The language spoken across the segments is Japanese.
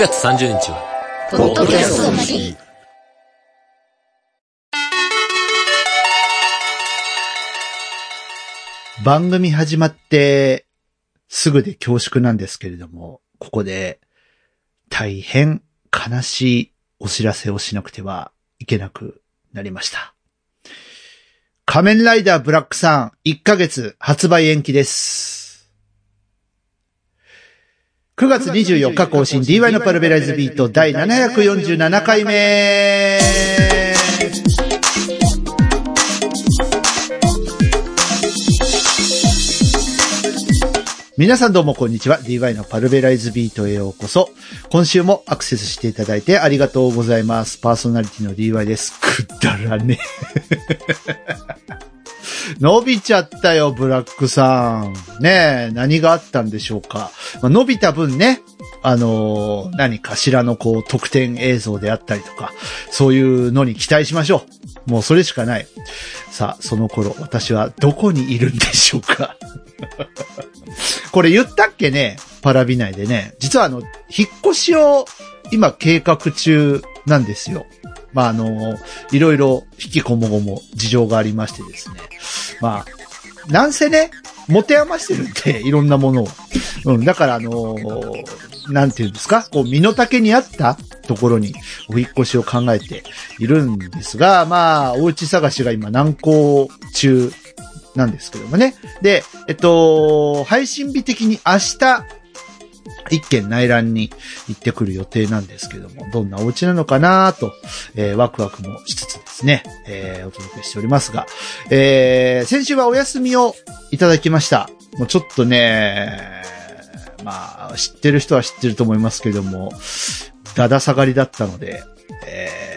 月30日は、ポッドキャストの日。番組始まってすぐで恐縮なんですけれども、ここで大変悲しいお知らせをしなくてはいけなくなりました。仮面ライダーブラックさん1ヶ月発売延期です。9月24日更新 DY のパルベライズビート第747回目皆さんどうもこんにちは。DY のパルベライズビートへようこそ。今週もアクセスしていただいてありがとうございます。パーソナリティの DY です。くだらね。伸びちゃったよ、ブラックさん。ねえ、何があったんでしょうか。まあ、伸びた分ね、あのー何かしらのこう、特典映像であったりとか、そういうのに期待しましょう。もうそれしかない。さあ、その頃、私はどこにいるんでしょうか。これ言ったっけねパラビ内でね。実はあの、引っ越しを今計画中なんですよ。まああの、いろいろ引きこもごも事情がありましてですね。まあ、なんせね、持て余してるんで、いろんなものを。うん、だからあのなんていうんですか？こう、身の丈に合ったところにお引越しを考えているんですが、まあ、お家探しが今難航中なんですけどもね。で、えっと、配信日的に明日、一軒内覧に行ってくる予定なんですけども、どんなお家なのかなと、えーワクワクもしつつですね、えーお届けしておりますが、えー先週はお休みをいただきました。もうちょっとね、まあ、知ってる人は知ってると思いますけども、だだ下がりだったので、えー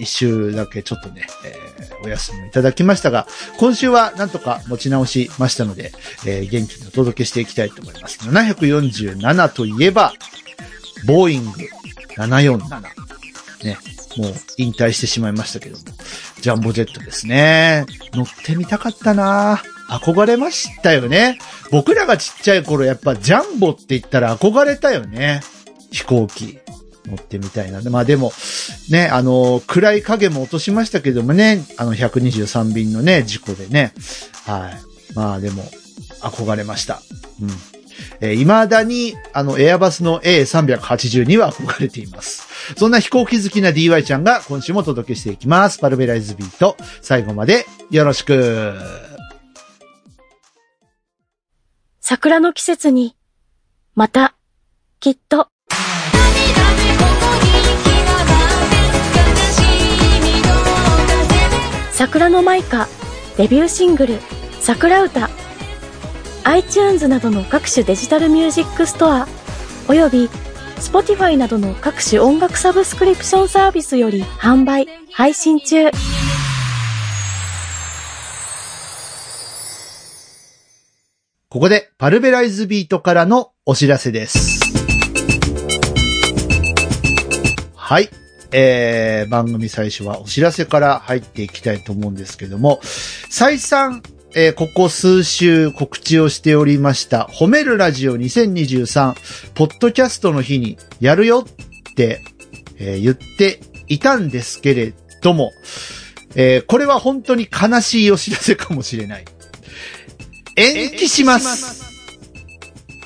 一週だけちょっとね、えーお休みをいただきましたが、今週はなんとか持ち直しましたので、えー元気にお届けしていきたいと思います。747といえば、ボーイング747。ね、もう引退してしまいましたけども、ジャンボジェットですね。乗ってみたかったな憧れましたよね。僕らがちっちゃい頃やっぱジャンボって言ったら憧れたよね。飛行機。乗ってみたいな。まあでも、ね、あの、暗い影も落としましたけどもね、あの123便のね、事故でね。はい。まあでも、憧れました。うん。えー未だに、あの、エアバスの A380 には憧れています。そんな飛行機好きな DY ちゃんが今週もお届けしていきます。パルベライズビート。最後までよろしく。桜の季節に、また、きっと、桜のマイカ、デビューシングル、桜歌、iTunes などの各種デジタルミュージックストア、および Spotify などの各種音楽サブスクリプションサービスより販売、配信中。ここでパルベライズビートからのお知らせです。はい。えー、番組最初はお知らせから入っていきたいと思うんですけども、再三、えーここ数週告知をしておりました、褒めるラジオ2023、ポッドキャストの日にやるよって、えー言っていたんですけれども、えーこれは本当に悲しいお知らせかもしれない。延期します。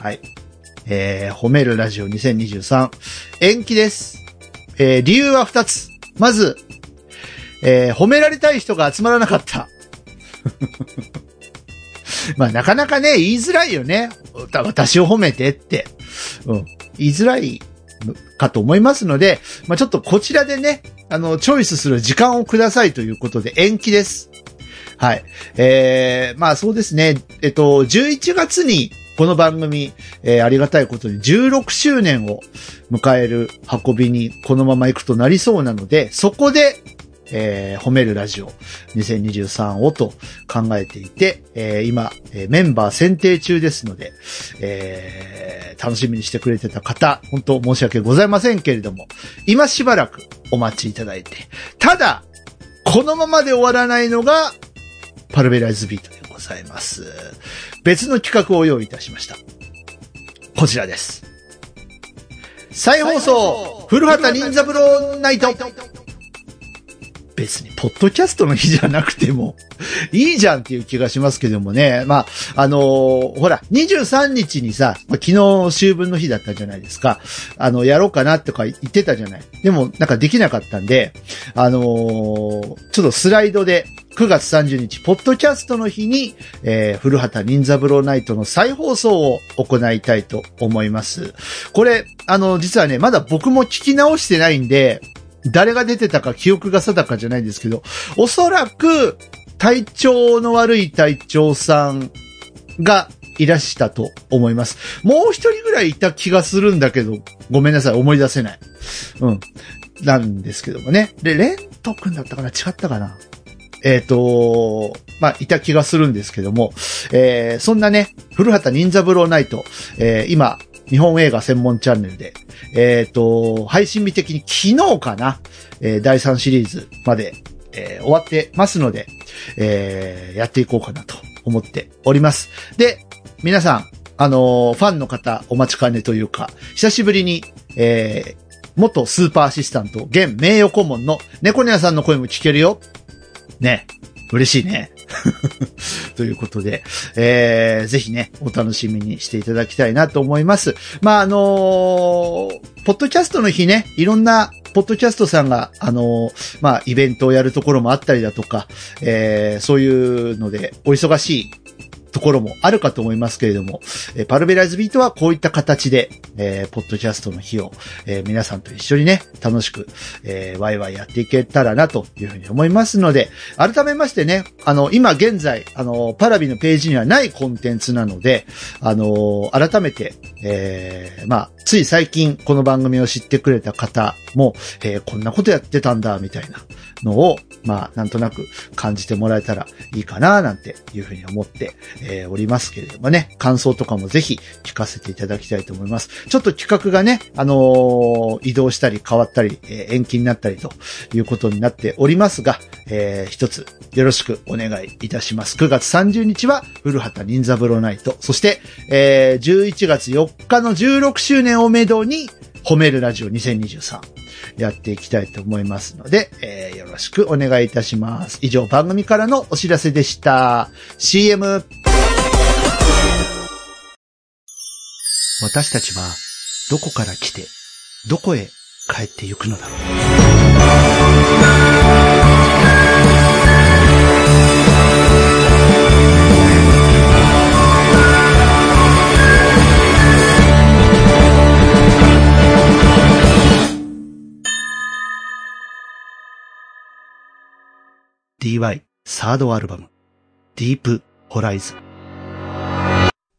はい。えー、褒めるラジオ2023、延期です。えー、理由は二つ。まず、えー、褒められたい人が集まらなかった。まあ、なかなかね、言いづらいよね。私を褒めてって。うん。言いづらいかと思いますので、まあ、ちょっとこちらでね、あの、チョイスする時間をくださいということで延期です。はい。えー、まあそうですね。えっと、11月にこの番組、えーありがたいことに16周年を迎える運びにこのまま行くとなりそうなので、そこで、えー褒めるラジオ2023をと考えていて、えー今、メンバー選定中ですので、え楽しみにしてくれてた方、本当申し訳ございませんけれども、今しばらくお待ちいただいて、ただ、このままで終わらないのが、パルベライズビートでございます。別の企画を用意いたしました。こちらです。再放送、古畑任三郎ナイト。別に、ポッドキャストの日じゃなくても、いいじゃんっていう気がしますけどもね。まあ、あのーほら、23日にさ、まあ、昨日秋分の日だったじゃないですか。あの、やろうかなとか言ってたじゃない。でも、なんかできなかったんで、あのーちょっとスライドで、9月30日、ポッドキャストの日に、えー、古畑任三郎ナイトの再放送を行いたいと思います。これ、あの、実はね、まだ僕も聞き直してないんで、誰が出てたか記憶が定かじゃないんですけど、おそらく、体調の悪い隊長さんがいらしたと思います。もう一人ぐらいいた気がするんだけど、ごめんなさい、思い出せない。うん。なんですけどもね。で、レント君だったかな？違ったかな？えっ、と、まあ、いた気がするんですけども、えー、そんなね、古畑任三郎ナイト、えー、今、日本映画専門チャンネルで、えっ、と、配信日的に昨日かな、えー第3シリーズまで、えー終わってますので、えーやっていこうかなと思っております。で、皆さん、あのファンの方お待ちかねというか、久しぶりに、え元スーパーアシスタント、現名誉顧問の猫ニャさんの声も聞けるよ。ね。嬉しいね。ということで、えー、ぜひね、お楽しみにしていただきたいなと思います。まあ、あのーポッドキャストの日ね、いろんな、ポッドキャストさんが、あのーまあ、イベントをやるところもあったりだとか、えー、そういうので、お忙しいところもあるかと思いますけれども、えーパルベライズビートはこういった形で、えーポッドキャストの日を、えー皆さんと一緒にね、楽しく、えーワイワイやっていけたらなというふうに思いますので、改めましてね、あの、今現在、あの、パラビのページにはないコンテンツなので、あの、改めて、えーまあ、つい最近この番組を知ってくれた方も、えーこんなことやってたんだ、みたいな。のを、まあ、なんとなく感じてもらえたらいいかな、なんていうふうに思って、えーおりますけれどもね、感想とかもぜひ聞かせていただきたいと思います。ちょっと企画がね、あのー移動したり変わったり、えー延期になったりということになっておりますが、えー一つよろしくお願いいたします。9月30日は古畑任三郎ナイト、そして、えー11月4日の16周年をめどに、褒めるラジオ2023やっていきたいと思いますので、えーよろしくお願いいたします。以上番組からのお知らせでした。CM。私たちはどこから来て、どこへ帰ってゆくのだろう。DY サードアルバム、ディープホライズン。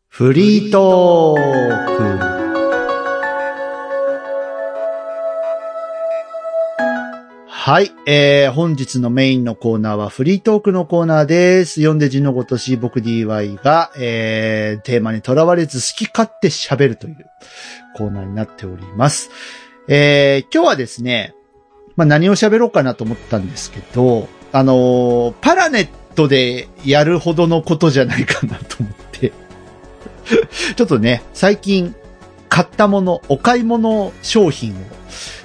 フリートーク。はい。えー、本日のメインのコーナーはフリートークのコーナーです。読んで字のごとし僕 DY が、えー、テーマにとらわれず好き勝手喋るというコーナーになっております。えー、今日はですね、まあ、何を喋ろうかなと思ったんですけど、あのーパラネットでやるほどのことじゃないかなと思って、ちょっとね、最近買ったもの、お買い物商品を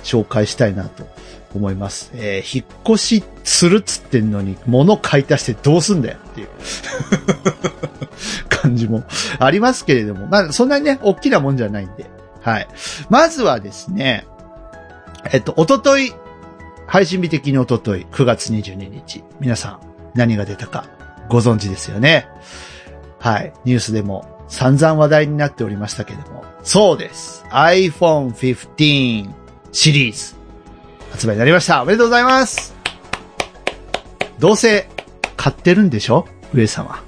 紹介したいなと思います。えー引っ越しするっつってんのに、物買い足してどうすんだよっていう 感じもありますけれども、まあ、そんなにね、大きなもんじゃないんで。はい。まずはですね、えっと、おととい、配信日的におととい、9月22日、皆さん何が出たかご存知ですよね。はい。ニュースでも散々話題になっておりましたけども。そうです。iPhone 15シリーズ発売になりました。おめでとうございます。どうせ買ってるんでしょ？上様。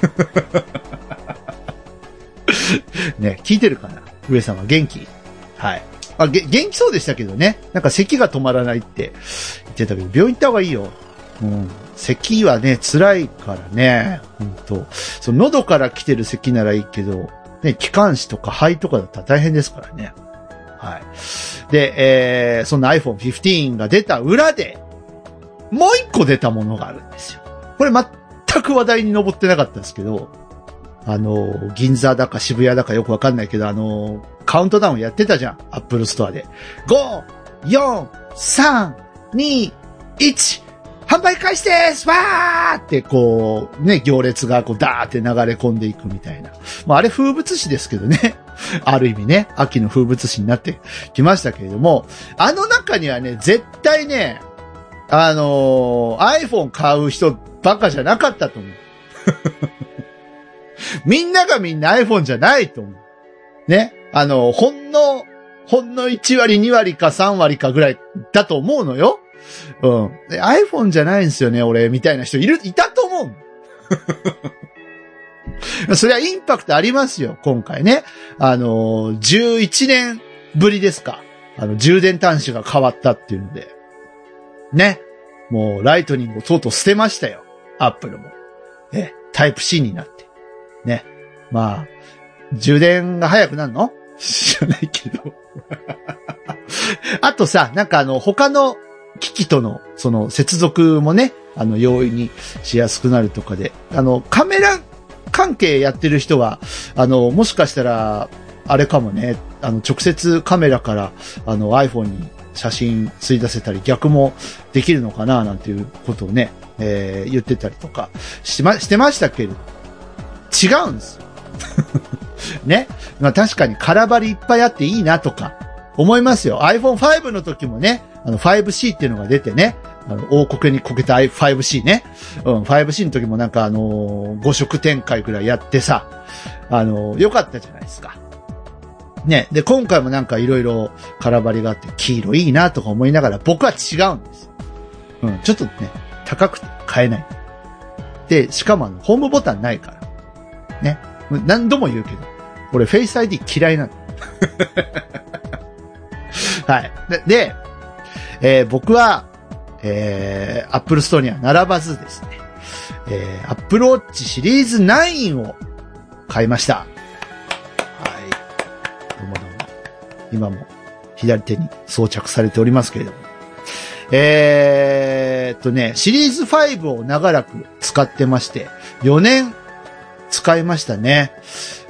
ね、聞いてるかな？上様元気？はい。あ、げ、元気そうでしたけどね。なんか咳が止まらないって言ってたけど、病院行った方がいいよ。うん。咳はね、辛いからね。本当その喉から来てる咳ならいいけど、ね、気管支とか肺とかだったら大変ですからね。はい。で、えー、そんな iPhone 15が出た裏で、もう一個出たものがあるんですよ。これ全く話題に上ってなかったんですけど、あの、銀座だか渋谷だかよくわかんないけど、あの、カウントダウンやってたじゃん。 Apple Store で。5、4、3、2、1、販売開始ですわーってこう、ね、行列がこうダーって流れ込んでいくみたいな。まああれ風物詩ですけどね。ある意味ね、秋の風物詩になってきましたけれども、あの中にはね、絶対ね、あのー iPhone 買う人ばかじゃなかったと思う。みんながみんな iPhone じゃないと思う。ね。あの、ほんの、ほんの1割、2割か3割かぐらいだと思うのよ。うん。で iPhone じゃないんですよね、俺、みたいな人いる、いたと思う。それはインパクトありますよ、今回ね。あのー、11年ぶりですか。あの、充電端子が変わったっていうので。ね。もう、ライトニングをとうとう捨てましたよ。アップルも。え、タイプ C になって。ね。まあ、充電が早くなるの知らないけど。あとさ、なんかあの、他の機器との、その、接続もね、あの、容易にしやすくなるとかで、あの、カメラ関係やってる人は、あの、もしかしたら、あれかもね、あの、直接カメラから、あの、iPhone に写真吸い出せたり、逆もできるのかな、なんていうことをね、えー言ってたりとか、しま、してましたけれど、違うんですよ。ね。まあ確かに空張りいっぱいあっていいなとか、思いますよ。iPhone5 の時もね、あの 5C っていうのが出てね、あの、大こけにこけた 5C ね。うん、5C の時もなんかあのー、5色展開ぐらいやってさ、あのー、良かったじゃないですか。ね。で、今回もなんかいろいろ空張りがあって黄色いいなとか思いながら僕は違うんですよ。うん、ちょっとね、高くて買えない。で、しかもあの、ホームボタンないから。ね。何度も言うけど、俺フェイス ID 嫌いなの。はい。で、でえー僕は、えー、Apple Store には並ばずですね、えー、Apple Watch シリーズ9を買いました。はい。どうもどうも。今も左手に装着されておりますけれども。えーっとね、シリーズ5を長らく使ってまして、4年使いましたね。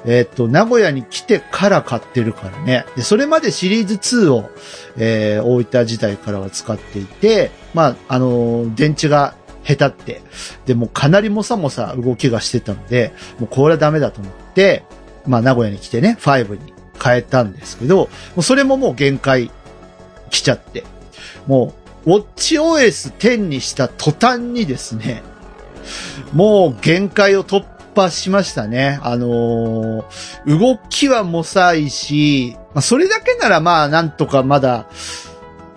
えーっと、名古屋に来てから買ってるからね。で、それまでシリーズ2を、えー、大分時代からは使っていて、まあ、あのー電池が下手って、で、もかなりもさもさ動きがしてたので、もうこれはダメだと思って、まあ、名古屋に来てね、5に変えたんですけど、もうそれももう限界来ちゃって、もう、ウォッチ OS 10にした途端にですね、もう限界を突破しましたね。あのー動きはもさいし、まあ、それだけならまあなんとかまだ、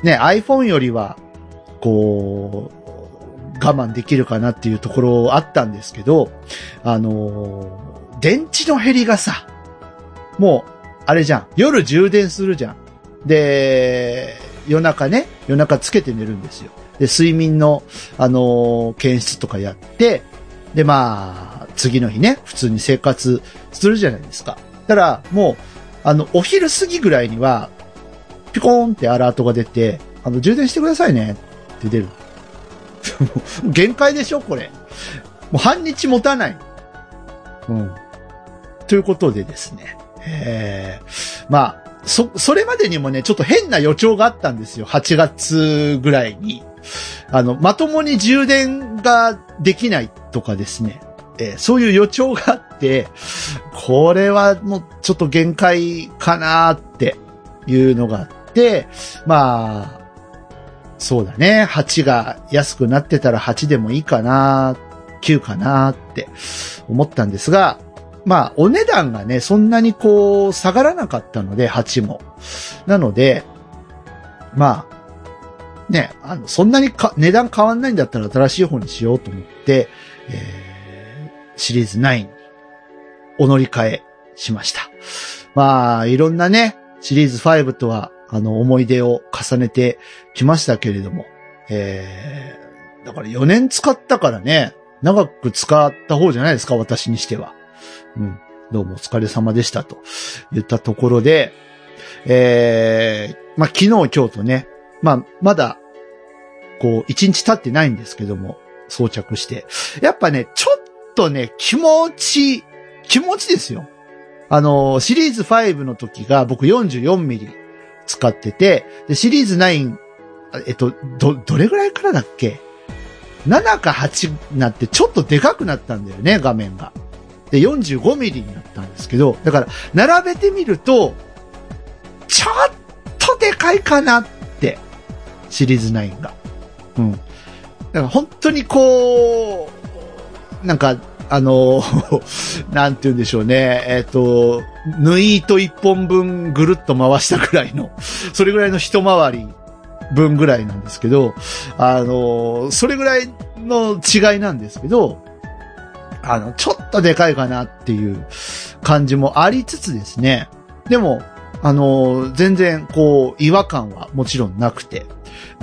ね、iPhone よりは、こう、我慢できるかなっていうところあったんですけど、あのー電池の減りがさ、もう、あれじゃん。夜充電するじゃん。で、夜中ね、夜中つけて寝るんですよ。で、睡眠の、あのー検出とかやって、で、まあ、次の日ね、普通に生活するじゃないですか。たら、もう、あの、お昼過ぎぐらいには、ピコーンってアラートが出て、あの、充電してくださいねって出る。限界でしょこれ。もう半日持たない。うん。ということでですね。えー、まあ、そ、それまでにもね、ちょっと変な予兆があったんですよ。8月ぐらいに。あの、まともに充電ができないとかですね。えそういう予兆があって、これはもうちょっと限界かなっていうのがあって、まあ、そうだね。8が安くなってたら8でもいいかな、9かなって思ったんですが、まあ、お値段がね、そんなにこう、下がらなかったので、8も。なので、まあ、ね、あの、そんなにか値段変わんないんだったら新しい方にしようと思って、えーシリーズ9にお乗り換えしました。まあ、いろんなね、シリーズ5とは、あの、思い出を重ねてきましたけれども、えー、だから4年使ったからね、長く使った方じゃないですか、私にしては。うん。どうもお疲れ様でしたと言ったところで、えー、まあ、昨日今日とね、まあ、まだ、こう、1日経ってないんですけども、装着して。やっぱね、ちょっとね、気持ち、気持ちですよ。あの、シリーズ5の時が僕 44mm 使ってて、で、シリーズ9、えっと、ど、どれぐらいからだっけ ?7 か8になってちょっとでかくなったんだよね、画面が。で、45ミリになったんですけど、だから、並べてみると、ちょっとでかいかなって、シリーズ9が。うん。だから本当にこう、なんか、あの、なんて言うんでしょうね。えっ、と、縫い糸一本分ぐるっと回したぐらいの、それぐらいの一回り分ぐらいなんですけど、あの、それぐらいの違いなんですけど、あの、ちょっとでかいかなっていう感じもありつつですね。でも、あの、全然こう、違和感はもちろんなくて、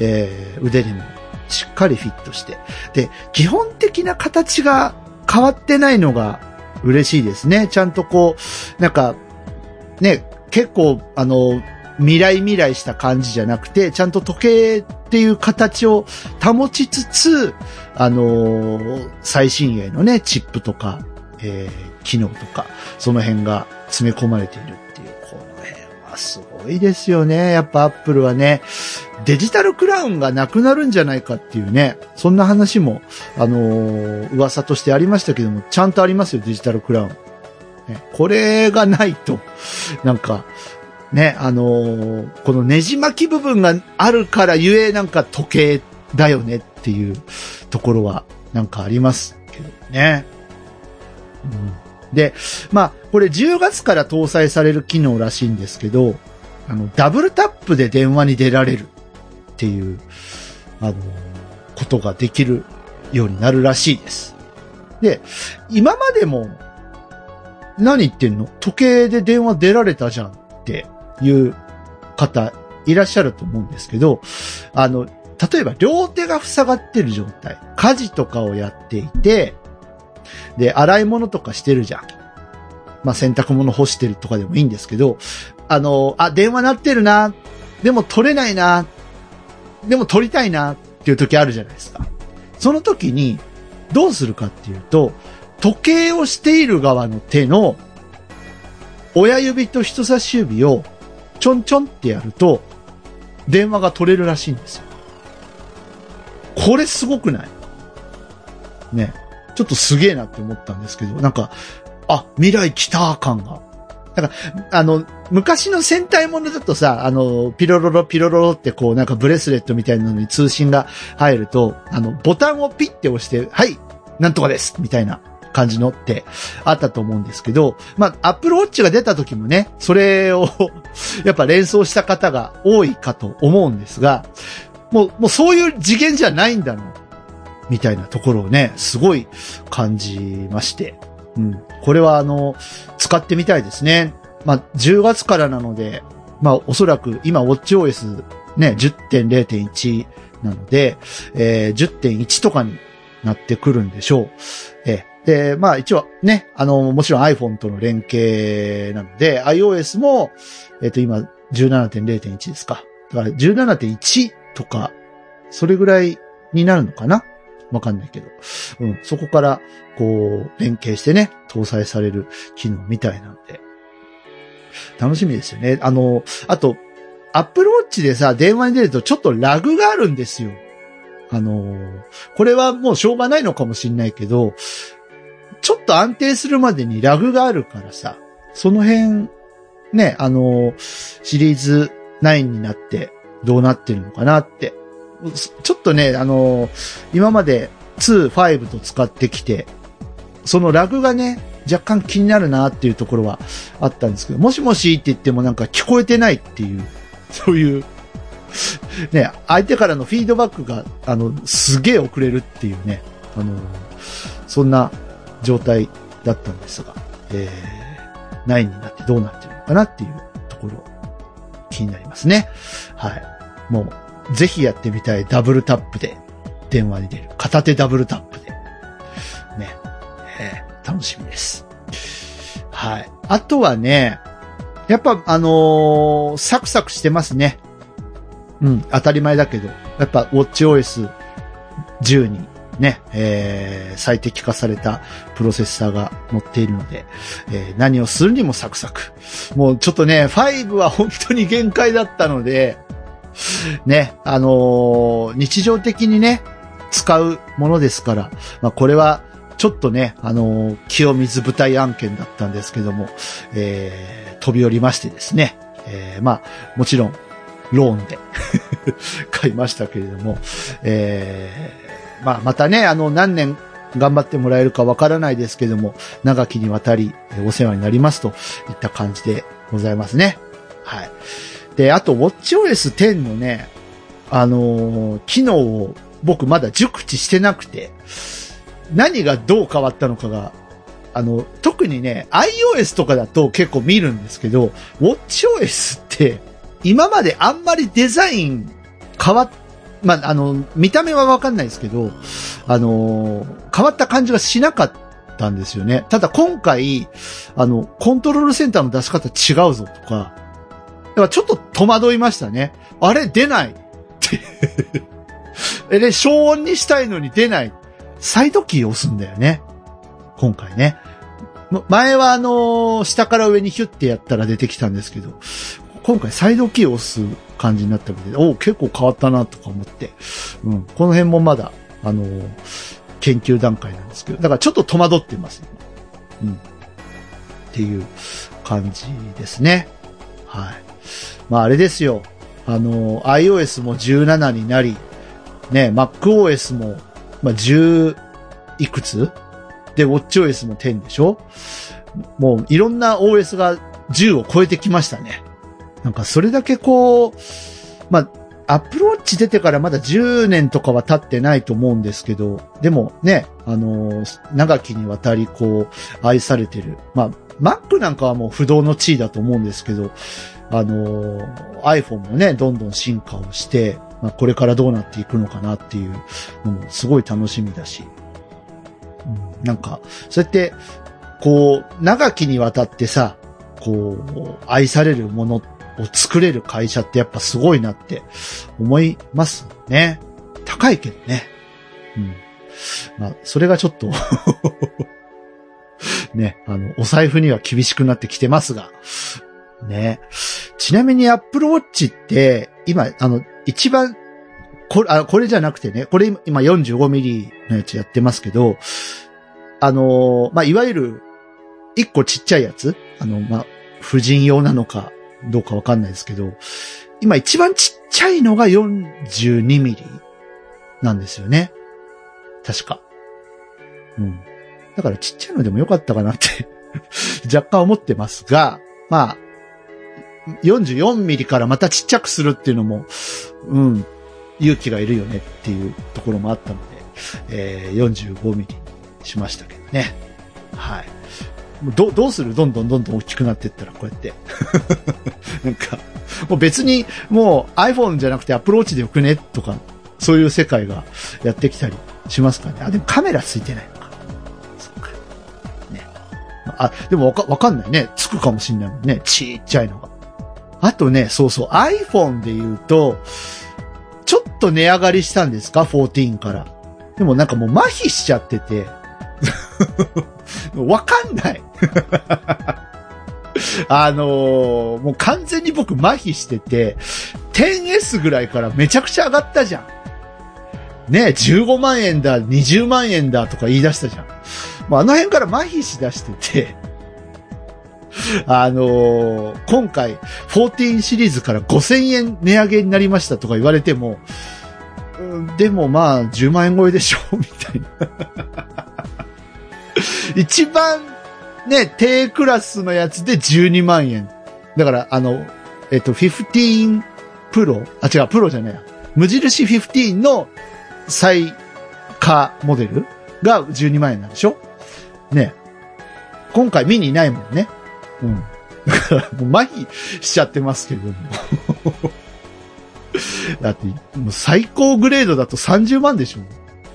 えー腕にもしっかりフィットして。で、基本的な形が変わってないのが嬉しいですね。ちゃんとこう、なんか、ね、結構、あの、未来未来した感じじゃなくて、ちゃんと時計っていう形を保ちつつ、あのー最新鋭のね、チップとか、えー機能とか、その辺が詰め込まれているっていう、この辺はすごいですよね。やっぱアップルはね、デジタルクラウンがなくなるんじゃないかっていうね、そんな話も、あのー噂としてありましたけども、ちゃんとありますよ、デジタルクラウン。ね、これがないと、なんか、ね、あのーこのねじ巻き部分があるからゆえなんか時計だよねっていうところはなんかありますけどね。うん、で、まあ、これ10月から搭載される機能らしいんですけど、あの、ダブルタップで電話に出られるっていう、あのことができるようになるらしいです。で、今までも、何言ってんの？時計で電話出られたじゃんっていう方いらっしゃると思うんですけど、あの、例えば両手が塞がってる状態、家事とかをやっていて、で、洗い物とかしてるじゃん。まあ、洗濯物干してるとかでもいいんですけど、あの、あ、電話鳴ってるな、でも取れないな、でも取りたいなっていう時あるじゃないですか。その時に、どうするかっていうと、時計をしている側の手の親指と人差し指をちょんちょんってやると電話が取れるらしいんですよ。これすごくない？ね。ちょっとすげえなって思ったんですけど、なんか、あ、未来来た感が。だか、あの、昔の戦隊ものだとさ、あの、ピロロロピロロロってこうなんかブレスレットみたいなのに通信が入ると、あの、ボタンをピッて押して、はい、なんとかですみたいな感じのってあったと思うんですけど、まあ、アップルウォッチが出た時もね、それを やっぱ連想した方が多いかと思うんですが、もう、もうそういう次元じゃないんだろう。みたいなところをね、すごい感じまして。うん。これはあの、使ってみたいですね。まあ、10月からなので、まあ、おそらく今、WatchOS ね、10.0.1なので、えー10.1とかになってくるんでしょう。えーで、まあ一応ね、あの、もちろん iPhone との連携なので、iOS も、えっ、と今17.0.1ですか。だから17.1とか、それぐらいになるのかなわかんないけど。うん、そこから、こう、連携してね、搭載される機能みたいなので、楽しみですよね。あの、あと、Apple Watch でさ、電話に出るとちょっとラグがあるんですよ。あの、これはもうしょうがないのかもしんないけど、ちょっと安定するまでにラグがあるからさ、その辺、ね、あの、シリーズ9になってどうなってるのかなって。ちょっとね、あの、今まで2、5と使ってきて、そのラグがね、若干気になるなっていうところはあったんですけど、もしもしって言ってもなんか聞こえてないっていう、そういう、ね、相手からのフィードバックが、あの、すげえ遅れるっていうね、あの、そんな状態だったんですが、えー、9になってどうなってるのかなっていうところ、気になりますね。はい。もう、ぜひやってみたいダブルタップで電話に出る。片手ダブルタップで。ね。えー楽しみです。はい。あとはね、やっぱあのーサクサクしてますね。うん、当たり前だけど。やっぱ WatchOS 10にね、えー、最適化されたプロセッサーが載っているので、えー何をするにもサクサク。もうちょっとね、5は本当に限界だったので、ね、あのー日常的にね、使うものですから、まあこれは、ちょっとね、あのー清水舞台案件だったんですけども、えー飛び降りましてですね、えーまあ、もちろん、ローンで 買いましたけれども、えーまあ、またね、あの、何年頑張ってもらえるかわからないですけども、長きにわたりお世話になりますといった感じでございますね。はい。で、あと、WatchOS 10のね、あのー機能を僕まだ熟知してなくて、何がどう変わったのかが、あの、特にね、iOS とかだと結構見るんですけど、WatchOS って、今まであんまりデザイン変わっ、まあ、あの、見た目はわかんないですけど、あのー変わった感じがしなかったんですよね。ただ今回、あの、コントロールセンターの出し方違うぞとか、からちょっと戸惑いましたね。あれ出ないって。え、で、消音にしたいのに出ない。サイドキーを押すんだよね。今回ね。前はあのー下から上にヒュッてやったら出てきたんですけど、今回サイドキーを押す感じになったので、お結構変わったなとか思って、うん、この辺もまだ、あのー研究段階なんですけど、だからちょっと戸惑ってます、今うん。っていう感じですね。はい。まああれですよ。あの iOS も17になり、ね、MacOS も、まあ、10いくつ？で、WatchOS も10でしょ？もういろんな OS が10を超えてきましたね。なんかそれだけこう、まあ、Apple Watch 出てからまだ10年とかは経ってないと思うんですけど、でもね、あのー長きにわたりこう、愛されてる。まあ、Mac なんかはもう不動の地位だと思うんですけど、あの iPhone もね、どんどん進化をして、まあ、これからどうなっていくのかなっていうのもすごい楽しみだし、うん、なんか、そうやって、こう、長きにわたってさ、こう、愛されるものを作れる会社ってやっぱすごいなって思いますね。高いけどね。うん。まあ、それがちょっと ね、あの、お財布には厳しくなってきてますが、ね。ちなみに Apple Watch って、今、あの、一番、これ、あ、これじゃなくてね、これ今45ミリのやつやってますけど、あのまあ、いわゆる、一個ちっちゃいやつあの、まあ、婦人用なのか、どうかわかんないですけど、今一番ちっちゃいのが42ミリなんですよね。確か。うん。だからちっちゃいのでもよかったかなって 若干思ってますが、まあ、44ミリからまたちっちゃくするっていうのも、うん、勇気がいるよねっていうところもあったので、えー、45ミリしましたけどね。はい。どどうする？どんどんどんどん大きくなっていったらこうやって。なんか、もう別にもう iPhone じゃなくて Apple Watch でよくね？とか、そういう世界がやってきたりしますかね。あ、でもカメラついてないのか。そっか。ね。あ、でもわか、わかんないね。つくかもしんないもんね。ちっちゃいのが。あとね、そうそう、iPhone で言うと、ちょっと値上がりしたんですか ?14 から。でもなんかもう麻痺しちゃってて、わかんない。あのーもう完全に僕麻痺してて、10S ぐらいからめちゃくちゃ上がったじゃん。ね15万円だ、20万円だとか言い出したじゃん。もうあの辺から麻痺しだしてて、あのー今回、14シリーズから5000円値上げになりましたとか言われても、うんでもまあ、10万円超えでしょみたいな。一番ね、低クラスのやつで12万円。だから、あの、えっと、15プロあ、違う、プロじゃないや。無印15の最下モデルが12万円なんでしょ？ね。今回ミニないもんね。うん。だから、もう麻痺しちゃってますけども。だって、もう最高グレードだと30万でしょ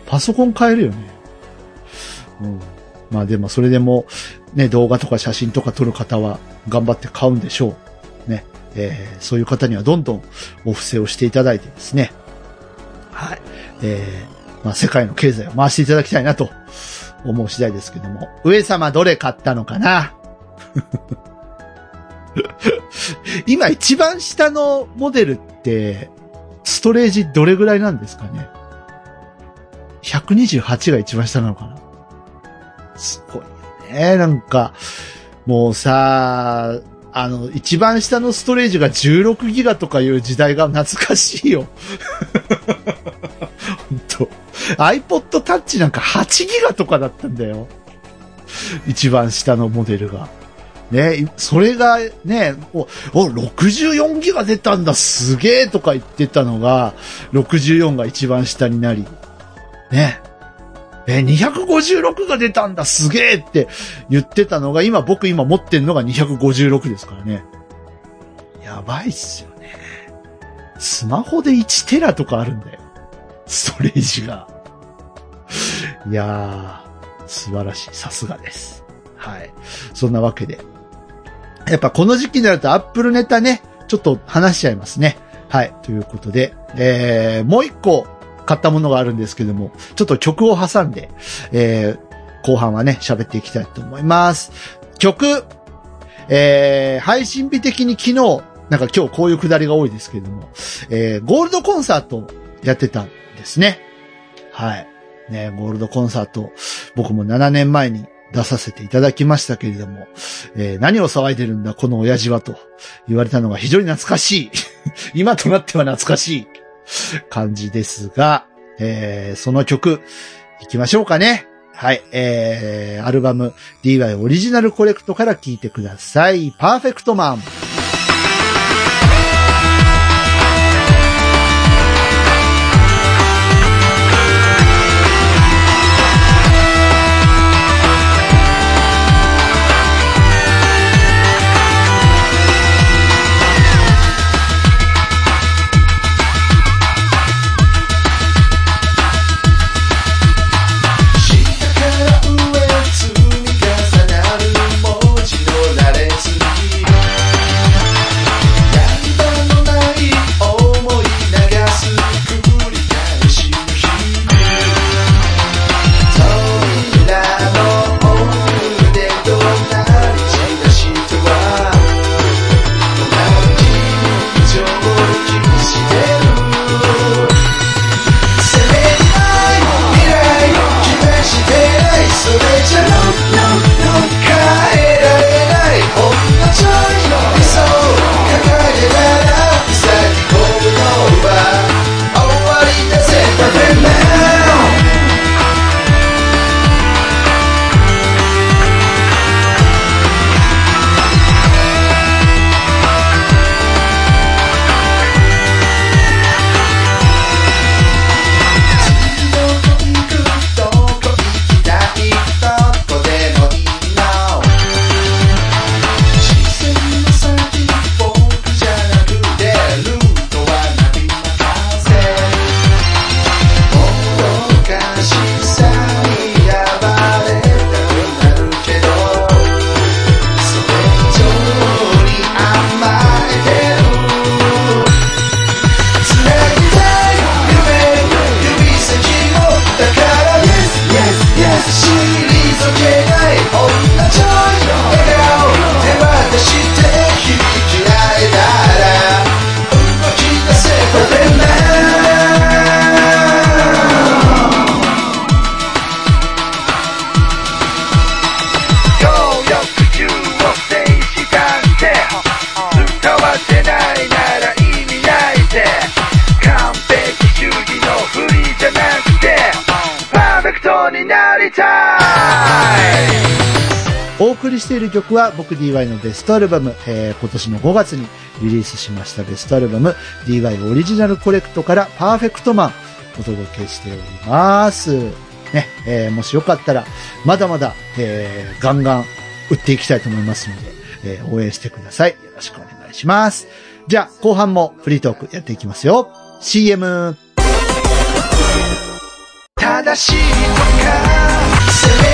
パソコン買えるよね。うん。まあでもそれでも、ね、動画とか写真とか撮る方は頑張って買うんでしょう。ね。えーそういう方にはどんどんお布施をしていただいてですね。はい。えーまあ世界の経済を回していただきたいなと思う次第ですけども、上様どれ買ったのかな？今一番下のモデルって、ストレージどれぐらいなんですかね ?128 が一番下なのかな？すごいよね。なんか、もうさ、あの、一番下のストレージが16ギガとかいう時代が懐かしいよ。本当 iPod Touch なんか8ギガとかだったんだよ。一番下のモデルが。ね、それがね、お、お、64ギガ出たんだ、すげえとか言ってたのが、64が一番下になり、ね。え、256が出たんだ、すげえって言ってたのが、今僕今持ってんのが256ですからね。やばいっすよね。スマホで1テラとかあるんだよ。ストレージが。いやー、素晴らしい。さすがです。はい。そんなわけで。やっぱこの時期になるとアップルネタね、ちょっと話しちゃいますね。はい。ということで、えー、もう一個買ったものがあるんですけども、ちょっと曲を挟んで、えー、後半はね、喋っていきたいと思います。曲、えー、配信日的に昨日、なんか今日こういうくだりが多いですけども、えー、ゴールドコンサートやってたんですね。はい。ね、ゴールドコンサート、僕も7年前に出させていただきましたけれども、えー何を騒いでるんだ、この親父はと言われたのが非常に懐かしい。今となっては懐かしい感じですが、えーその曲、行きましょうかね。はい、えー、アルバム DY オリジナルコレクトから聴いてください。パーフェクトマン。お送りしている曲は僕 DY のベストアルバム、えー今年の5月にリリースしましたベストアルバム DY オリジナルコレクトからパーフェクトマンお届けしております。ね、えーもしよかったらまだまだ、えーガンガン売っていきたいと思いますので、えー応援してください。よろしくお願いします。じゃあ後半もフリートークやっていきますよ。CM! 正しいとか責めな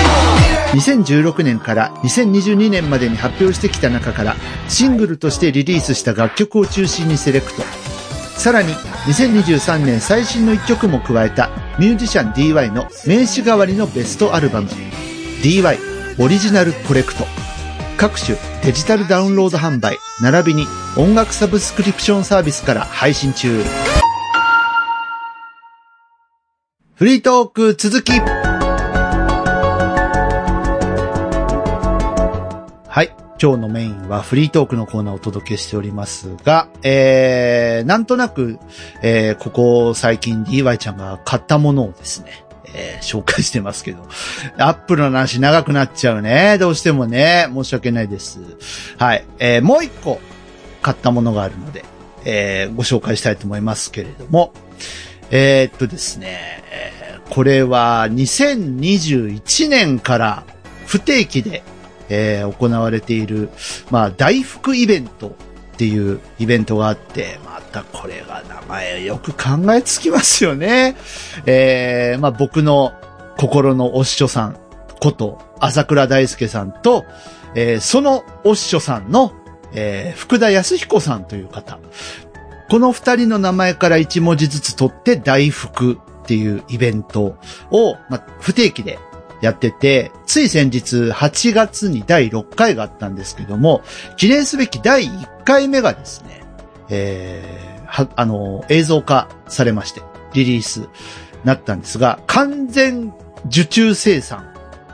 い未来2016年から2022年までに発表してきた中からシングルとしてリリースした楽曲を中心にセレクト。さらに2023年最新の1曲も加えたミュージシャン DY の名刺代わりのベストアルバム。DY オリジナルコレクト。各種デジタルダウンロード販売並びに音楽サブスクリプションサービスから配信中。フリートーク続き。今日のメインはフリートークのコーナーをお届けしておりますが、えー、なんとなく、えー、ここ最近 DY ちゃんが買ったものをですね、えー紹介してますけど、アップルの話長くなっちゃうね。どうしてもね。申し訳ないです。はい。えーもう一個買ったものがあるので、えーご紹介したいと思いますけれども、えーっとですね、これは2021年から不定期で、えー行われている、まあ、大福イベントっていうイベントがあって、またこれが名前よく考えつきますよね。えーまあ僕の心のお師匠さんこと、朝倉大輔さんと、えーそのお師匠さんの、えー福田康彦さんという方。この二人の名前から一文字ずつ取って大福っていうイベントを、まあ、不定期でやってて、つい先日8月に第6回があったんですけども、記念すべき第1回目がですね、えーは、あの、映像化されまして、リリースなったんですが、完全受注生産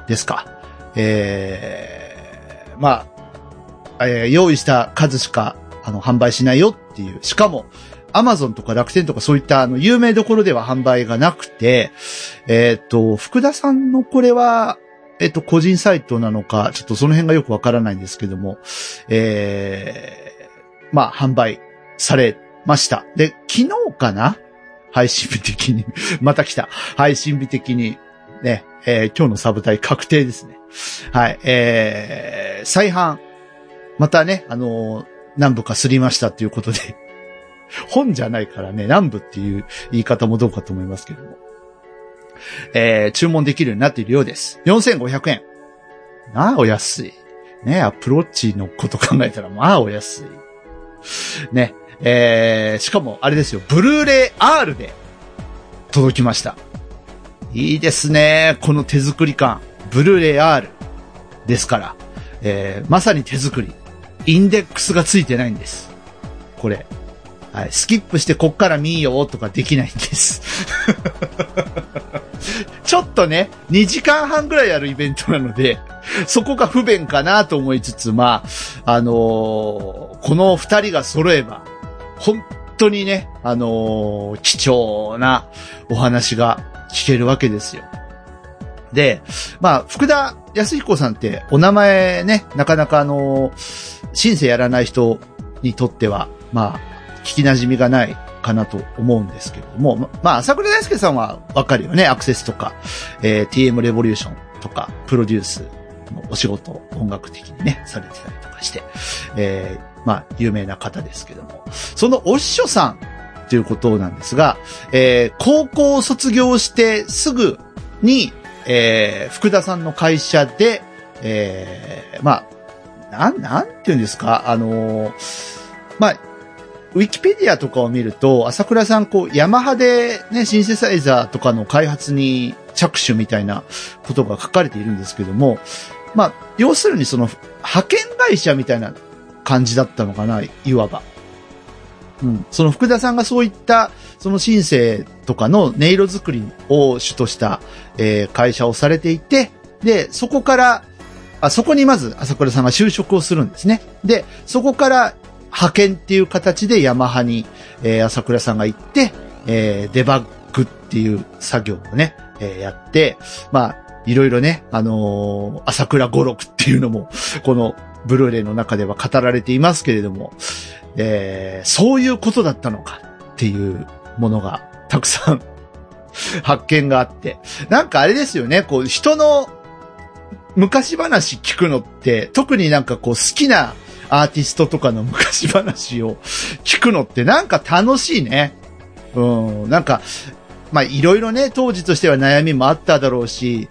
ですか。えー、まあ、えー用意した数しか、あの、販売しないよっていう。しかも、アマゾンとか楽天とかそういったあの、有名どころでは販売がなくて、えっ、と、福田さんのこれは、えっ、と、個人サイトなのか、ちょっとその辺がよくわからないんですけども、えー、まあ、販売されました。で、昨日かな？配信日的に。また来た。配信日的に。ね、えー今日のサブタイ確定ですね。はい、えー、再販。またね、あのー何部かすりましたっていうことで。本じゃないからね、何部っていう言い方もどうかと思いますけども。えー注文できるようになっているようです。4500円。なあ、お安い。ね、アプローチのこと考えたら、まあ、お安い。ね、えーしかも、あれですよ、ブルーレイ R で届きました。いいですね、この手作り感。ブルーレイ R ですから、えーまさに手作り。インデックスがついてないんです。これ。はい、スキップしてこっから見ようとかできないんです。ちょっとね、2時間半ぐらいやるイベントなので、そこが不便かなと思いつつ、まあ、あのーこの二人が揃えば、本当にね、あのー貴重なお話が聞けるわけですよ。で、まあ、福田康彦さんってお名前ね、なかなかあのーシンセやらない人にとっては、ま、聞き馴染みがないかなと思うんですけれども、まあ、朝倉大輔さんはわかるよね。アクセスとか、えー TM レボリューションとか、プロデュースのお仕事を音楽的にね、されてたりとかして、えーまあ、有名な方ですけども、そのお師匠さんということなんですが、えー高校を卒業してすぐに、えー福田さんの会社で、えーまあ、なん、なんて言うんですか、あのーまあ、ウィキペディアとかを見ると、朝倉さん、こう、ヤマハでね、シンセサイザーとかの開発に着手みたいなことが書かれているんですけども、まあ、要するにその、派遣会社みたいな感じだったのかな、いわば。うん。その福田さんがそういった、そのシンセとかの音色作りを主とした、えー会社をされていて、で、そこから、あ、そこにまず朝倉さんが就職をするんですね。で、そこから派遣っていう形でヤマハに、えー朝倉さんが行って、えーデバッグっていう作業をね、えーやって、まあ、いろいろね、あのー朝倉五六っていうのも、このブルーレイの中では語られていますけれども、えーそういうことだったのかっていうものがたくさん 発見があって、なんかあれですよね、こう人の昔話聞くのって、特になんかこう好きなアーティストとかの昔話を聞くのってなんか楽しいね。うん、なんか、まあいろいろね、当時としては悩みもあっただろうし、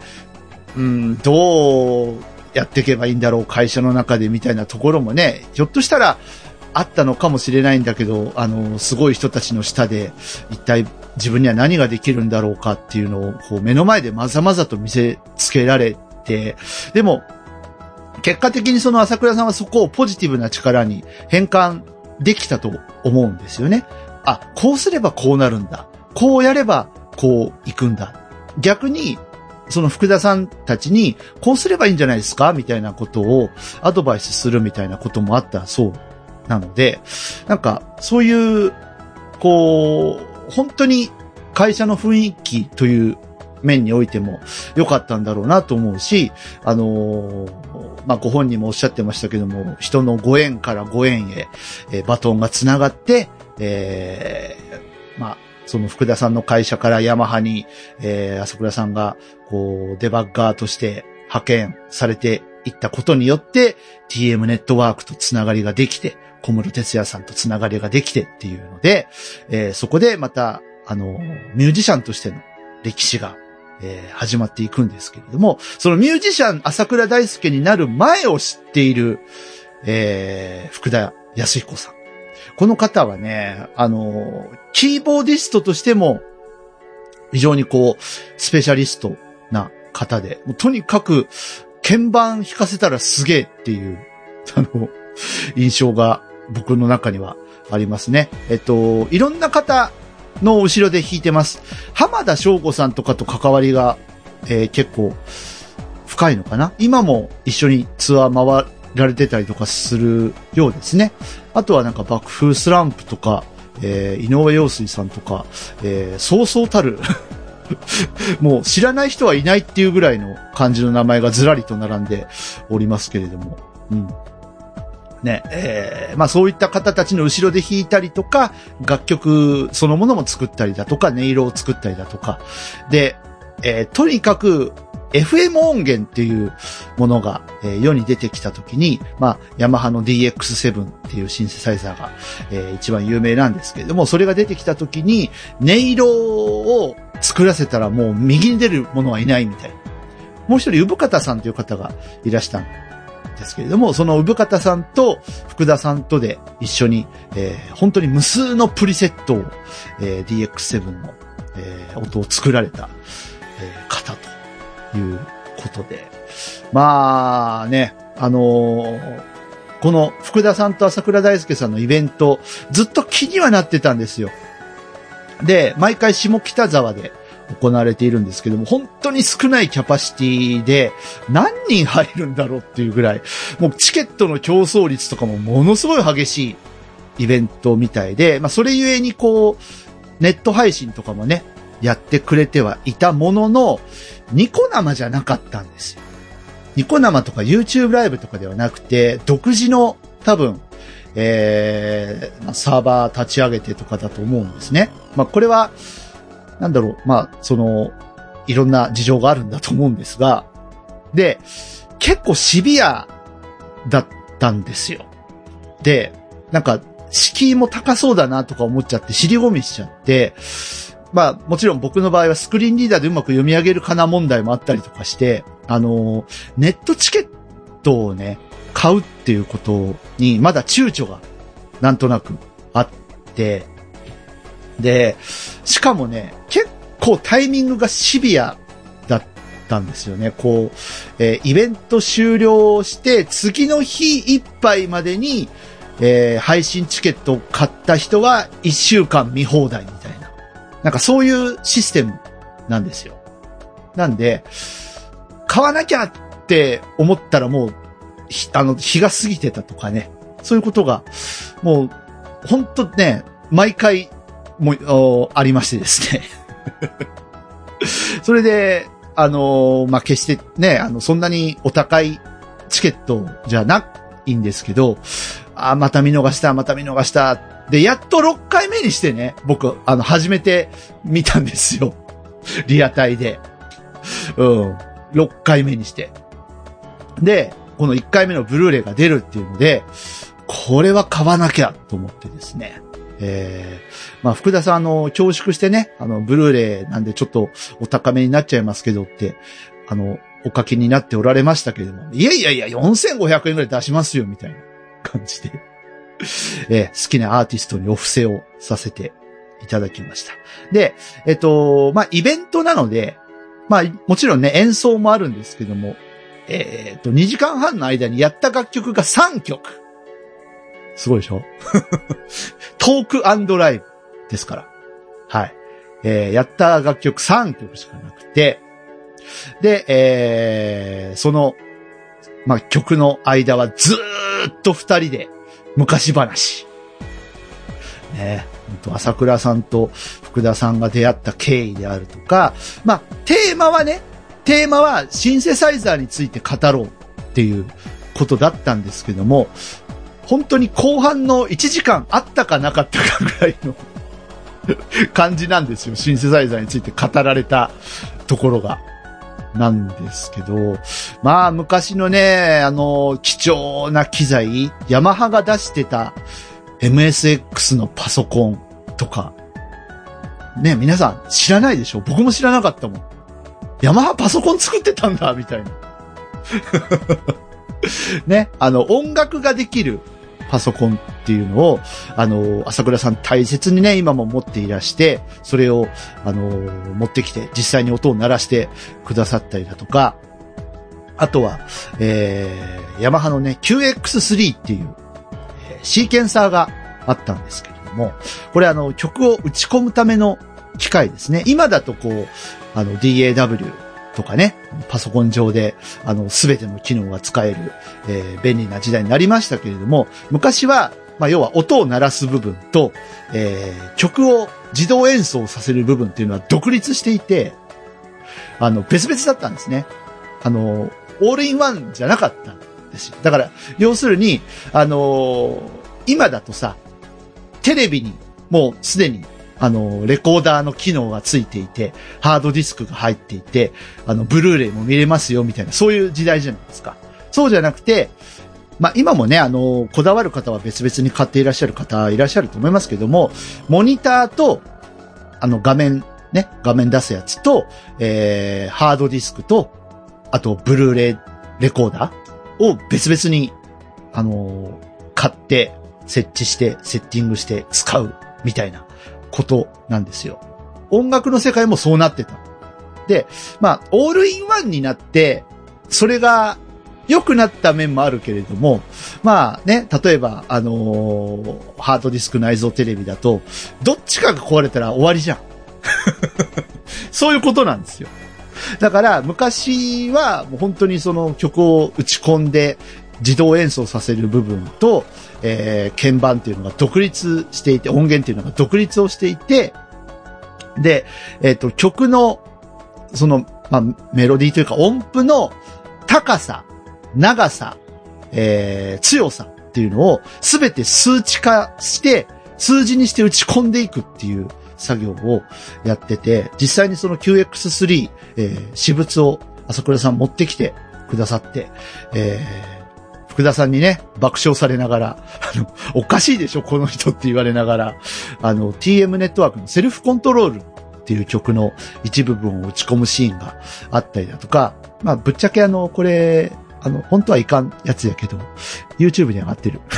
うん、どうやっていけばいいんだろう、会社の中でみたいなところもね、ひょっとしたらあったのかもしれないんだけど、あの、すごい人たちの下で、一体自分には何ができるんだろうかっていうのを、こう目の前でまざまざと見せつけられて、でも、結果的にその朝倉さんはそこをポジティブな力に変換できたと思うんですよね。あ、こうすればこうなるんだ。こうやればこう行くんだ。逆に、その福田さんたちに、こうすればいいんじゃないですか？みたいなことをアドバイスするみたいなこともあったそうなので、なんか、そういう、こう、本当に会社の雰囲気という面においても良かったんだろうなと思うし、あのーまあ、ご本人もおっしゃってましたけども、人のご縁からご縁へ、えーバトンが繋がって、えーまあ、その福田さんの会社からヤマハに、えー、朝倉さんが、こう、デバッガーとして派遣されていったことによって、TM ネットワークとつながりができて、小室哲也さんとつながりができてっていうので、えーそこでまた、あの、ミュージシャンとしての歴史が、えー始まっていくんですけれども、そのミュージシャン朝倉大輔になる前を知っている、えー福田康彦さん。この方はね、あの、キーボーディストとしても、非常にこう、スペシャリストな方で、もとにかく、鍵盤弾かせたらすげえっていう、あの、印象が僕の中にはありますね。えっと、いろんな方の後ろで弾いてます。浜田翔吾さんとかと関わりが、えー結構深いのかな今も一緒にツアー回られてたりとかするようですね。あとはなんか爆風スランプとか、えー井上陽水さんとか、えーそうそうたる、もう知らない人はいないっていうぐらいの感じの名前がずらりと並んでおりますけれども。うん。ね、えーまあそういった方たちの後ろで弾いたりとか、楽曲そのものも作ったりだとか、音色を作ったりだとか。で、えーとにかく、FM 音源っていうものが、えー世に出てきたときに、まあ、ヤマハの DX7 っていうシンセサイザーが、えー一番有名なんですけれども、それが出てきたときに、音色を作らせたらもう右に出るものはいないみたいな。もう一人、産方さんという方がいらしたんですけれども、その産方さんと福田さんとで一緒に、えー本当に無数のプリセットを、えー DX7 の、えー音を作られた、え方ということで。まあね、あのこの福田さんと朝倉大輔さんのイベント、ずっと気にはなってたんですよ。で、毎回下北沢で行われているんですけども、本当に少ないキャパシティで何人入るんだろうっていうぐらい、もうチケットの競争率とかもものすごい激しいイベントみたいで、まあそれゆえにこう、ネット配信とかもね、やってくれてはいたものの、ニコ生じゃなかったんですよ。ニコ生とか YouTube ライブとかではなくて、独自の多分、えー、サーバー立ち上げてとかだと思うんですね。まあこれは、なんだろう、まあその、いろんな事情があるんだと思うんですが、で、結構シビアだったんですよ。で、なんか、敷居も高そうだなとか思っちゃって、尻込みしちゃって、まあ、もちろん僕の場合はスクリーンリーダーでうまく読み上げるかな問題もあったりとかして、あのネットチケットをね、買うっていうことに、まだ躊躇が、なんとなくあって、で、しかもね、結構タイミングがシビアだったんですよね。こう、えーイベント終了して、次の日いっぱいまでに、えー配信チケットを買った人は1週間見放題みたいな。なんかそういうシステムなんですよ。なんで、買わなきゃって思ったらもう、ひあの、日が過ぎてたとかね。そういうことが、もう、ほんとね、毎回、もう、ありましてですね。それで、あのまあ、決してね、あの、そんなにお高いチケットじゃないんですけど、あ、また見逃した、また見逃した。で、やっと6回目にしてね、僕、あの、初めて見たんですよ。リアタイで。うん。6回目にして。で、この1回目のブルーレイが出るっていうので、これは買わなきゃと思ってですね。えー、まあ、福田さん、あの、恐縮してね、あの、ブルーレイなんでちょっとお高めになっちゃいますけどって、あの、お書きになっておられましたけれども、いやいやいや、4500円ぐらい出しますよ、みたいな感じで、えー好きなアーティストにお布施をさせていただきました。で、えっと、まあ、イベントなので、まあ、もちろんね、演奏もあるんですけども、えーっと、2時間半の間にやった楽曲が3曲。すごいでしょ？トークライブですから。はい。えーやった楽曲3曲しかなくて、で、えーその、まあ、曲の間はずっと二人で昔話。ねほんと朝倉さんと福田さんが出会った経緯であるとか、まあ、テーマはね、テーマはシンセサイザーについて語ろうっていうことだったんですけども、本当に後半の1時間あったかなかったかぐらいの 感じなんですよ。シンセサイザーについて語られたところが。なんですけど、まあ昔のね、あの、貴重な機材、ヤマハが出してた MSX のパソコンとか、ね、皆さん知らないでしょ？僕も知らなかったもん。ヤマハパソコン作ってたんだ、みたいな。ね、あの、音楽ができるパソコンっていうのを、あの、朝倉さん大切にね、今も持っていらして、それを、あの、持ってきて、実際に音を鳴らしてくださったりだとか、あとは、えー、ヤマハのね、QX3 っていう、えーシーケンサーがあったんですけれども、これあの、曲を打ち込むための機械ですね。今だとこう、あの、DAW とかね、パソコン上で、あの、すべての機能が使える、えー便利な時代になりましたけれども、昔は、まあ、要は音を鳴らす部分と、えー曲を自動演奏させる部分っていうのは独立していて、あの、別々だったんですね。あの、オールインワンじゃなかったんですよ。だから、要するに、あの今だとさ、テレビにもうすでに、あの、レコーダーの機能がついていて、ハードディスクが入っていて、あの、ブルーレイも見れますよ、みたいな、そういう時代じゃないですか。そうじゃなくて、まあ、今もね、あの、こだわる方は別々に買っていらっしゃる方いらっしゃると思いますけども、モニターと、あの、画面、ね、画面出すやつと、えー、ハードディスクと、あと、ブルーレイレコーダーを別々に、あの買って、設置して、セッティングして使う、みたいなことなんですよ。音楽の世界もそうなってた。で、まあ、オールインワンになって、それが良くなった面もあるけれども、まあね、例えば、あのーハードディスク内蔵テレビだと、どっちかが壊れたら終わりじゃん。そういうことなんですよ。だから、昔はもう本当にその曲を打ち込んで自動演奏させる部分と、えー鍵盤っていうのが独立していて、音源っていうのが独立をしていて、で、えっ、と、曲の、その、まあ、メロディーというか音符の高さ、長さ、えー強さっていうのをすべて数値化して、数字にして打ち込んでいくっていう作業をやってて、実際にその QX3、えー私物を朝倉さん持ってきてくださって、えー福田さんにね、爆笑されながら、あの、おかしいでしょ、この人って言われながら、あの、TM ネットワークのセルフコントロールっていう曲の一部分を打ち込むシーンがあったりだとか、まあ、ぶっちゃけあの、これ、あの、本当はいかんやつやけど、YouTube に上がってる。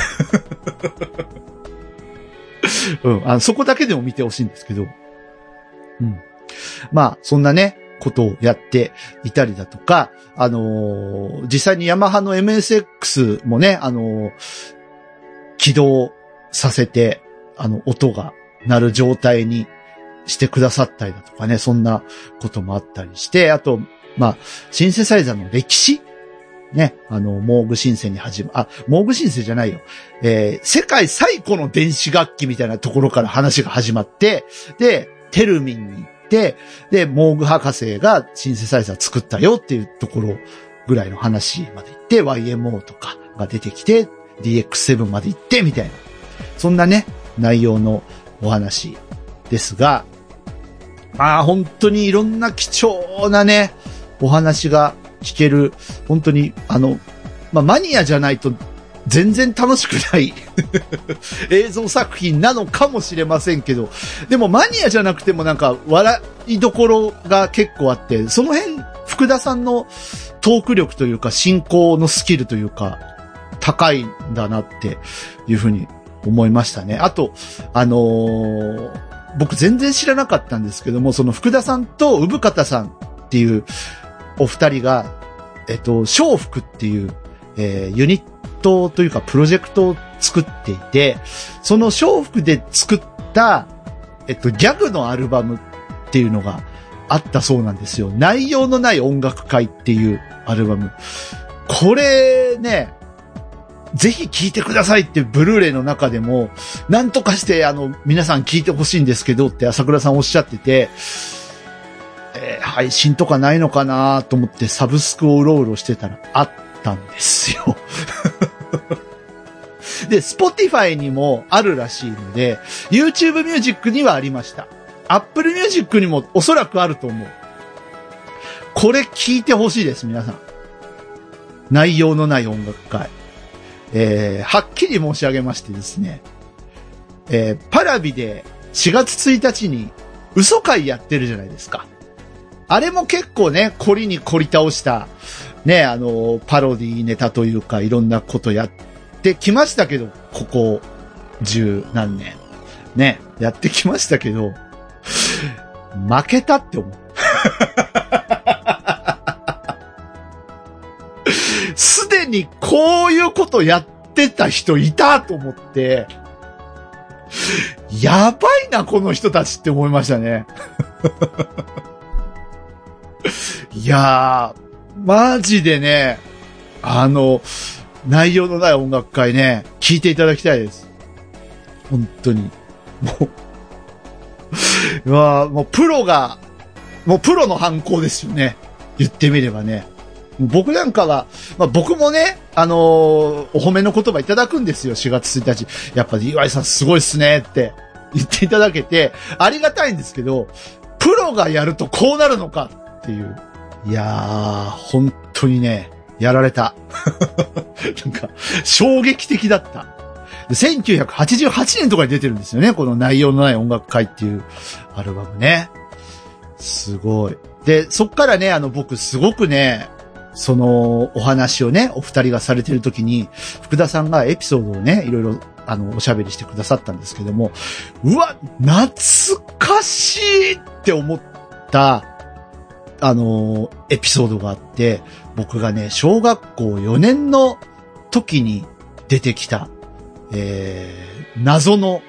うん、あの、そこだけでも見てほしいんですけど、うん。まあ、そんなね、ことをやっていたりだとか、あのー実際にヤマハの MSX もね、あのー起動させて、あの、音が鳴る状態にしてくださったりだとかね、そんなこともあったりして、あと、まあ、シンセサイザーの歴史ね、あの、モーグシンセに始ま、あ、モーグシンセじゃないよ。えー世界最古の電子楽器みたいなところから話が始まって、で、テルミンにて、で、モーグ博士がシンセサイザー作ったよっていうところぐらいの話まで行って、YMO とかが出てきて、DX7 まで行って、みたいな。そんなね、内容のお話ですが、まあ本当にいろんな貴重なね、お話が聞ける、本当に、あの、まあマニアじゃないと全然楽しくない 映像作品なのかもしれませんけど、でもマニアじゃなくてもなんか笑いどころが結構あって、その辺、福田さんのトーク力というか進行のスキルというか、高いんだなっていうふうに思いましたね。あと、あのー僕全然知らなかったんですけども、その福田さんと産方さんっていうお二人が、えっと、笑福っていう、えーユニットというかプロジェクトを作っていて、その笑福で作った、えっと、ギャグのアルバムっていうのがあったそうなんですよ。内容のない音楽会っていうアルバム。これね、ぜひ聴いてくださいってブルーレイの中でも、なんとかしてあの、皆さん聴いてほしいんですけどって朝倉さんおっしゃってて、え配信とかないのかなと思ってサブスクをうろうろしてたらあったんですよ。で、Spotify にもあるらしいので、YouTube Music にはありました。Apple Music にもおそらくあると思う。これ聞いてほしいです、皆さん。内容のない音楽会。えー、はっきり申し上げましてですね、えー、パラビで4月1日に嘘会やってるじゃないですか。あれも結構ね、凝りに凝り倒した、ね、あの、パロディネタというか、いろんなことやってきましたけど、ここ、十何年。ね、やってきましたけど、負けたって思う。すでにこういうことやってた人いたと思って、やばいな、この人たちって思いましたね。いやー、マジでね、あの、内容のない音楽会ね、聞いていただきたいです。本当に。もう、うわもうプロが、もうプロの犯行ですよね。言ってみればね。僕なんかは、まあ、僕もね、あのーお褒めの言葉いただくんですよ、4月1日。やっぱり岩井さんすごいっすねって言っていただけて、ありがたいんですけど、プロがやるとこうなるのかっていう。いやー、本当にね、やられた。なんか、衝撃的だった。1988年とかに出てるんですよね、この内容のない音楽会っていうアルバムね。すごい。で、そっからね、あの、僕すごくね、そのお話をね、お二人がされてる時に、福田さんがエピソードをね、いろいろ、あの、おしゃべりしてくださったんですけども、うわ、懐かしいって思った、あの、エピソードがあって、僕がね、小学校4年の時に出てきた、えー、謎の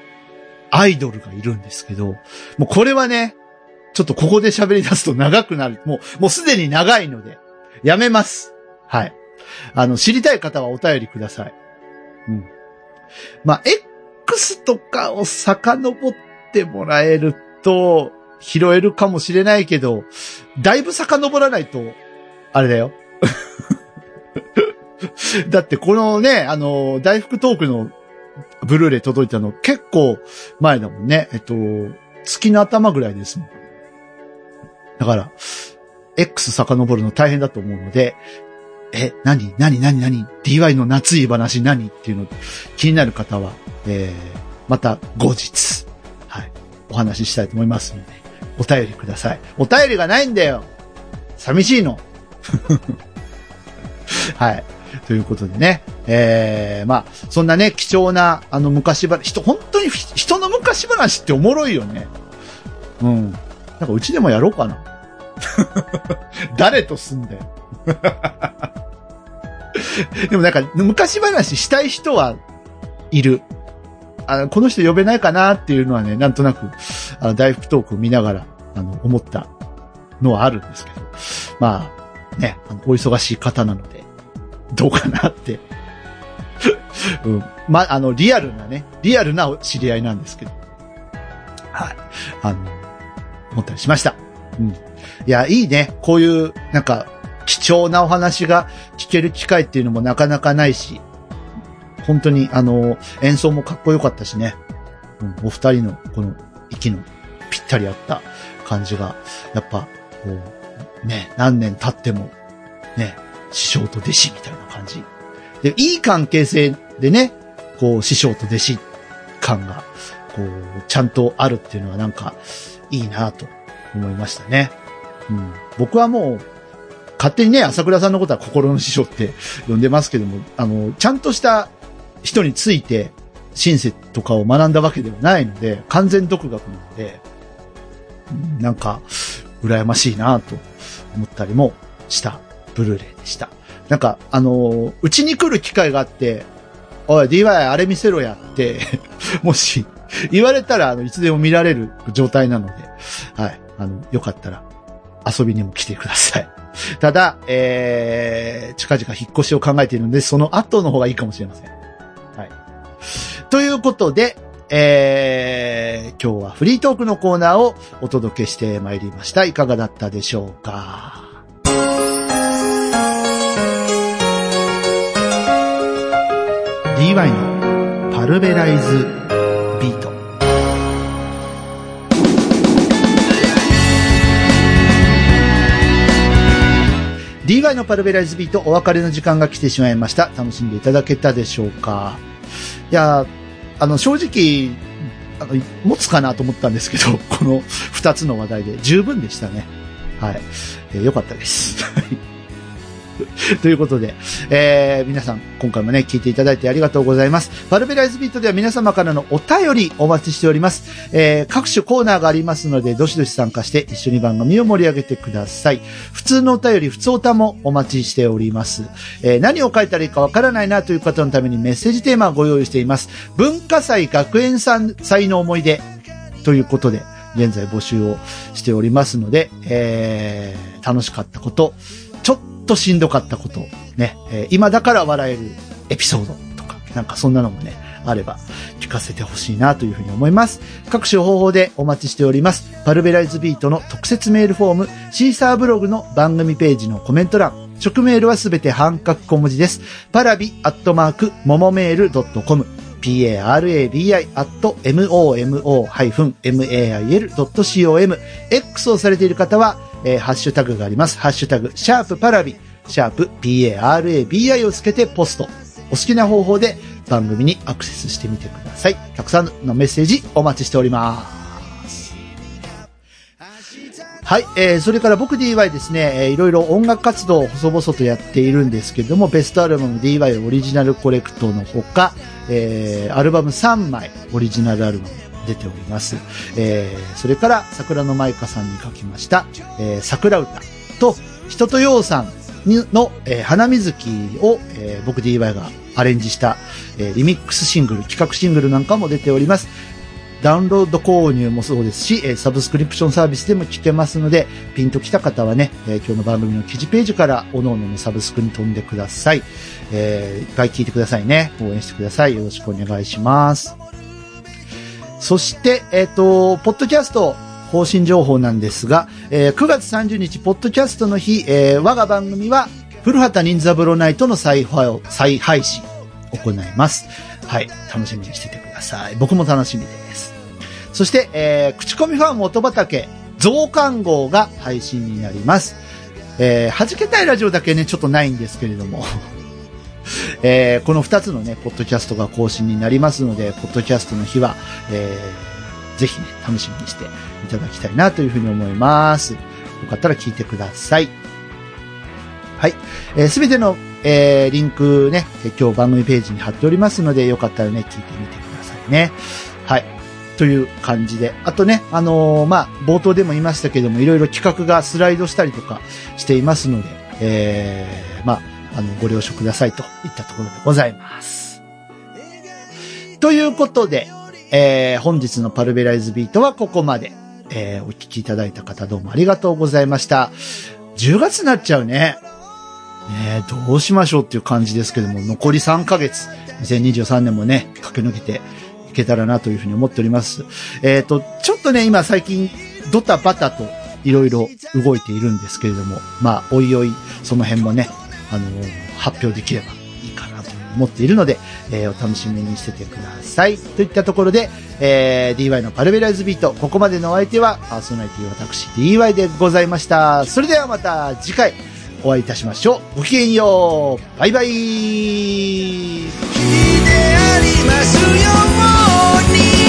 アイドルがいるんですけど、もうこれはね、ちょっとここで喋り出すと長くなる。もう、もうすでに長いので、やめます。はい。あの、知りたい方はお便りください。うん。まあ、X とかを遡ってもらえると、拾えるかもしれないけど、だいぶ遡らないと、あれだよ。だってこのね、あの、大福トークのブルーレイ届いたの結構前だもんね。えっと、月の頭ぐらいですもん。だから、X 遡るの大変だと思うので、え、何何何何 ?DY の夏いい話何？っていうの気になる方は、えー、また後日、はい、お話ししたいと思いますので、お便りください。お便りがないんだよ寂しいの はい。ということでね。えー、まあ、そんなね、貴重な、あの、昔話、人、本当にひ人の昔話っておもろいよね。うん。なんかうちでもやろうかな。誰と住んで。でもなんか、昔話したい人はいる。あこの人呼べないかなっていうのはね、なんとなく、あの、大福トークを見ながら、あの、思ったのはあるんですけど。まあ、ね、あのお忙しい方なので、どうかなって。うん。ま、あの、リアルなね、リアルな知り合いなんですけど。はい。あの、思ったりしました。うん。いや、いいね。こういう、なんか、貴重なお話が聞ける機会っていうのもなかなかないし、本当に、あの、演奏もかっこよかったしね。うん、お二人の、この、息のぴったり合った感じが、やっぱ、こう、ね、何年経っても、ね、師匠と弟子みたいな感じ。で、いい関係性でね、こう、師匠と弟子感が、こう、ちゃんとあるっていうのはなんか、いいなと思いましたね。うん。僕はもう、勝手にね、朝倉さんのことは心の師匠って呼んでますけども、あの、ちゃんとした人について、シンセとかを学んだわけではないので、完全独学なので、なんか、羨ましいなと思ったりもしたブルーレイでした。なんか、あのーうちに来る機会があって、おい、DY あれ見せろやって、もし、言われたら、あの、いつでも見られる状態なので、はい。あの、よかったら、遊びにも来てください。ただ、えー、近々引っ越しを考えているので、その後の方がいいかもしれません。ということで、えー、今日はフリートークのコーナーをお届けしてまいりました。いかがだったでしょうか？DY のパルベライズビート。DY のパルベライズビートお別れの時間が来てしまいました。楽しんでいただけたでしょうか？いや、あの、正直、あの、持つかなと思ったんですけど、この二つの話題で十分でしたね。はい。えーよかったです。ということで、えー皆さん、今回もね、聞いていただいてありがとうございます。パルベライズビートでは皆様からのお便りお待ちしております。えー各種コーナーがありますので、どしどし参加して一緒に番組を盛り上げてください。普通のお便り、普通おたもお待ちしております。えー何を書いたらいいかわからないなという方のためにメッセージテーマをご用意しています。文化祭学園さん祭の思い出ということで、現在募集をしておりますので、えー楽しかったこと、としんどかったこと、ね、え今だから笑えるエピソードとか、なんかそんなのもね、あれば聞かせてほしいなというふうに思います。各種方法でお待ちしております。パルベライズビートの特設メールフォーム、シーサーブログの番組ページのコメント欄、直メールはすべて半角小文字です。パラビアットマーク、ももメールドットコム。parabi アット momo-mail.com X をされている方は、えーハッシュタグがあります。ハッシュタグ、シャープパラビ、シャープ parabi をつけてポスト。お好きな方法で番組にアクセスしてみてください。たくさんのメッセージお待ちしております。はい、えー、それから僕 DY ですね、えーいろいろ音楽活動を細々とやっているんですけども、ベストアルバム DY オリジナルコレクトのほか、えー、アルバム3枚、オリジナルアルバム出ております。えー、それから桜の舞香さんに書きました、えー、桜歌と、人とようさんの、えー花水木を、えー僕 DY がアレンジした、えーリミックスシングル、企画シングルなんかも出ております。ダウンロード購入もそうですし、えサブスクリプションサービスでも聞けますので、ピンと来た方はね、え今日の番組の記事ページから、おのおののサブスクに飛んでください。えーいっぱい聞いてくださいね。応援してください。よろしくお願いします。そして、えっ、と、ポッドキャスト、更新情報なんですが、えー9月30日、ポッドキャストの日、えー我が番組は、古畑任三郎ナイトの再配再配信行います。はい。楽しみにしててください。僕も楽しみです。そして、えー口コミファン元畑増刊号が配信になります。えー、弾けたいラジオだけね、ちょっとないんですけれども。えーこの2つのね、ポッドキャストが更新になりますので、ポッドキャストの日は、えーぜひね、楽しみにしていただきたいなというふうに思います。よかったら聞いてください。はい。えすべての、えーリンクね、今日番組ページに貼っておりますので、よかったらね、聞いてみてくださいね。はい。という感じで。あとね、あのーまあ、冒頭でも言いましたけども、いろいろ企画がスライドしたりとかしていますので、えーまあ、あの、ご了承くださいといったところでございます。ということで、えー本日のパルベライズビートはここまで。えーお聞きいただいた方どうもありがとうございました。10月になっちゃうね。ねどうしましょうっていう感じですけども、残り3ヶ月、2023年もね、駆け抜けていけたらなというふうに思っております。えっ、と、ちょっとね、今最近、ドタバタといろいろ動いているんですけれども、まあ、おいおい、その辺もね、あの、発表できればいいかなと思っているので、えー、お楽しみにしててください。といったところで、えー、DY のパルベライズビート、ここまでのお相手は、パーソナリティ私 DY でございました。それではまた次回お会いいたしましょう。ごきげんよう。バイバイ。ありますように